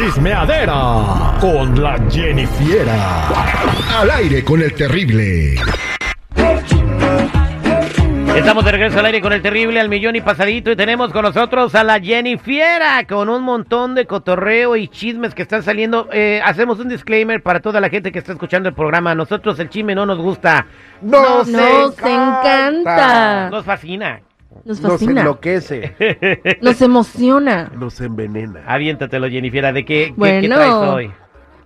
Chismeadera con la Jennifiera. Al aire con el terrible. Estamos de regreso al aire con el terrible al millón y pasadito y tenemos con nosotros a la Jennifiera con un montón de cotorreo y chismes que están saliendo. Eh, hacemos un disclaimer para toda la gente que está escuchando el programa. Nosotros el chisme no nos gusta, Nos, Nos encanta. nos fascina. Nos Nos fascina. enloquece. Nos emociona. Nos envenena. Aviéntatelo, Jennifiera, ¿de qué, qué- qué Bueno. traes hoy?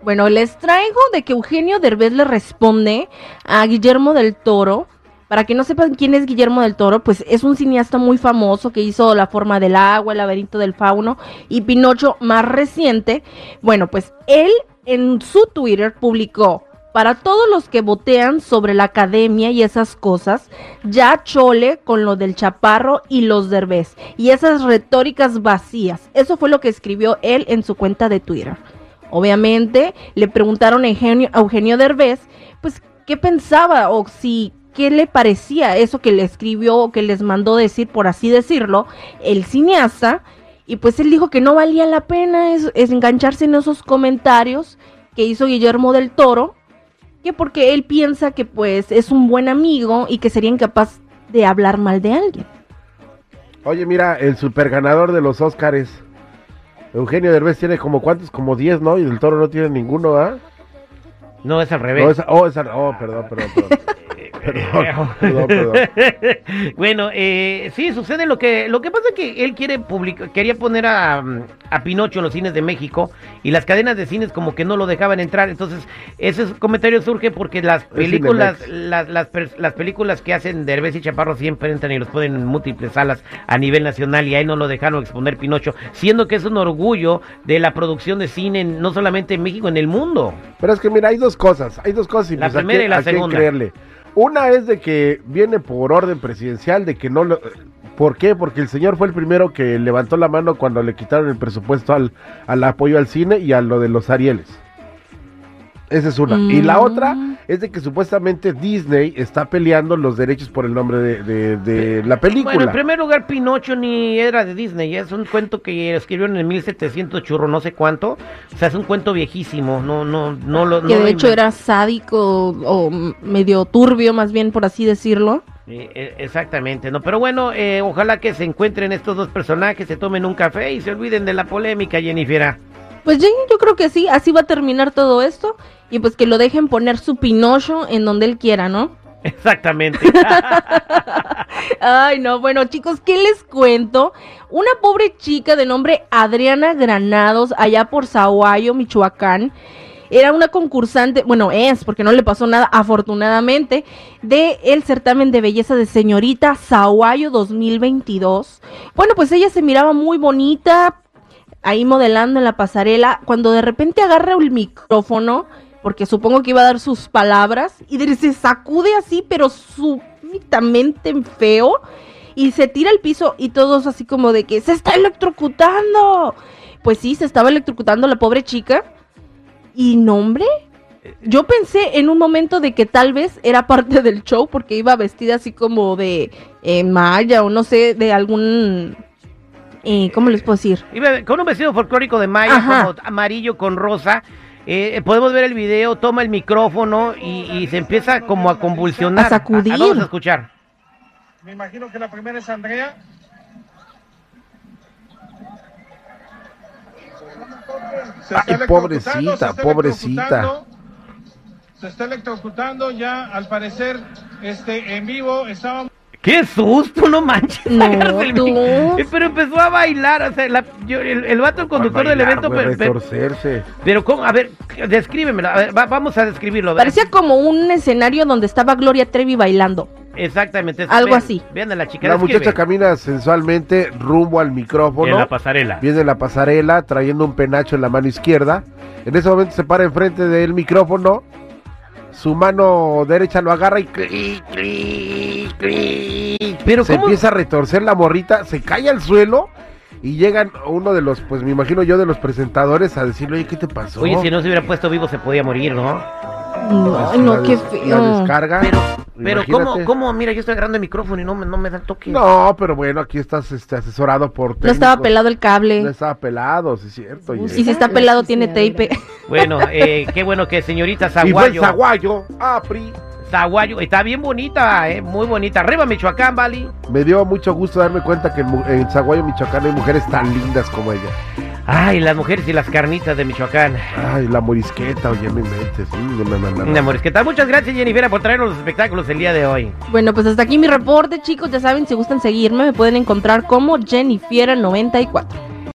Bueno, les traigo de que Eugenio Derbez le responde a Guillermo del Toro. Para que no sepan quién es Guillermo del Toro, pues es un cineasta muy famoso que hizo La forma del agua, El laberinto del fauno y Pinocho más reciente. Bueno, pues él en su Twitter publicó, para todos los que votean sobre la academia y esas cosas, ya chole con lo del chaparro y los derbez y esas retóricas vacías. Eso fue lo que escribió él en su cuenta de Twitter. Obviamente le preguntaron a Eugenio, a pues, qué pensaba o si, qué le parecía eso que le escribió o que les mandó decir, por así decirlo, el cineasta. Y pues él dijo que no valía la pena es engancharse en esos comentarios que hizo Guillermo del Toro, que porque él piensa que pues es un buen amigo y que sería incapaz de hablar mal de alguien. Oye, mira, el super ganador de los Óscares. Eugenio Derbez tiene como cuántos, como 10, ¿no? Y del Toro no tiene ninguno, ¿ah? No, es al No, revés. oh, esa- oh, perdón, perdón, perdón. Perdón, perdón, perdón. bueno, eh, sí, sucede lo que lo que pasa es que él quiere publicar, quería poner a, a Pinocho en los cines de México y las cadenas de cines como que no lo dejaban entrar. Entonces, ese comentario surge porque las películas, las, las, películas que hacen Derbez y Chaparro siempre entran y los ponen en múltiples salas a nivel nacional y ahí no lo dejaron exponer Pinocho, siendo que es un orgullo de la producción de cine, no solamente en México, en el mundo. Pero es que mira, hay dos cosas, hay dos cosas y La pues, ¿a primera y la segunda. creerle. Una es de que viene por orden presidencial, de que no lo... ¿Por qué? Porque el señor fue el primero que levantó la mano cuando le quitaron el presupuesto al, al apoyo al cine y a lo de los Arieles. Esa es una. Y la Mm. otra es de que supuestamente Disney está peleando los derechos por el nombre de, de- de la película. Bueno, en primer lugar, Pinocho ni era de Disney, es un cuento que escribieron en 1700 churro, no sé cuánto. O sea, es un cuento viejísimo, no, no, no lo. que no de hecho era sádico o medio turbio, más bien por así decirlo. Eh, exactamente, no. Pero bueno, eh, ojalá que se encuentren estos dos personajes, se tomen un café y se olviden de la polémica, Jennifer. Pues yo, yo creo que sí, así va a terminar todo esto. Y pues que lo dejen poner su Pinocho en donde él quiera, ¿no? Exactamente. Ay, no, bueno, chicos, ¿qué les cuento? Una pobre chica de nombre Adriana Granados, allá por Zaguayo, Michoacán, era una concursante, bueno, es, porque no le pasó nada, afortunadamente, de el certamen de belleza de señorita Zaguayo 2022. Bueno, pues ella se miraba muy bonita, ahí modelando en la pasarela, cuando de repente agarra el micrófono, porque supongo que iba a dar sus palabras, y se sacude así, pero súbitamente feo, y se tira al piso, y todos así como de que se está electrocutando. Pues sí, se estaba electrocutando la pobre chica. Y no, hombre, yo pensé en un momento de que tal vez era parte del show, porque iba vestida así como de eh, maya, o no sé, de algún... eh, ¿Cómo les puedo decir? Iba con un vestido folclórico de Maya, como amarillo con rosa. Eh, podemos ver el video, toma el micrófono y, y se empieza como a convulsionar. A sacudir. vamos a escuchar. Me imagino que la primera es Andrea. Se Ay, pobrecita, se pobrecita. Se está electrocutando ya, al parecer, este, en vivo. Estaba ¡Qué susto, no manches! No, el Eh, Pero empezó a bailar, o sea, la- yo- el, el vato, el conductor del evento, güey, pe- pe- retorcerse. pero ¿cómo? A ver, descríbemelo, a ver, va- vamos a describirlo. a. Parecía como un escenario donde estaba Gloria Trevi bailando. Exactamente. Algo así. Vean a la chica. La muchacha camina sensualmente rumbo al micrófono. En la pasarela. Viene la pasarela trayendo un penacho en la mano izquierda. En ese momento se para enfrente del micrófono. Su mano derecha lo agarra y cli, cli, cli. Pero se ¿cómo? empieza a retorcer la morrita, se cae al suelo y llegan uno de los, pues me imagino yo, de los presentadores a decirle, oye, ¿qué te pasó? Oye, si no se hubiera puesto vivo se podía morir, ¿no? No, Pues, no, la qué des- La feo. descarga. Pero, Pero Imagínate. ¿cómo, cómo? Mira, yo estoy agarrando el micrófono y no me, no me da el toque. No, pero bueno, aquí estás este, asesorado por No estaba técnicos. pelado el No cable. estaba pelado, sí es cierto. Y si está pelado tiene tape. Bueno, eh, qué bueno que señorita Y fue el Zaguayo. zaguayo, APRI. Zaguayo, está bien bonita, eh, muy bonita. Arriba Michoacán, Vali. Me dio mucho gusto darme cuenta que en, en Zaguayo, Michoacán, hay mujeres tan lindas como ella. Ay, las mujeres y las carnitas de Michoacán. Ay, la morisqueta, oye, mi mente. Sí, no, no, no, no. Mi amor, ¿qué tal? Muchas gracias, Jennifer, por traernos los espectáculos el día de hoy. Bueno, pues hasta aquí mi reporte, chicos. Ya saben, si gustan seguirme, me pueden encontrar como Jennifiera94.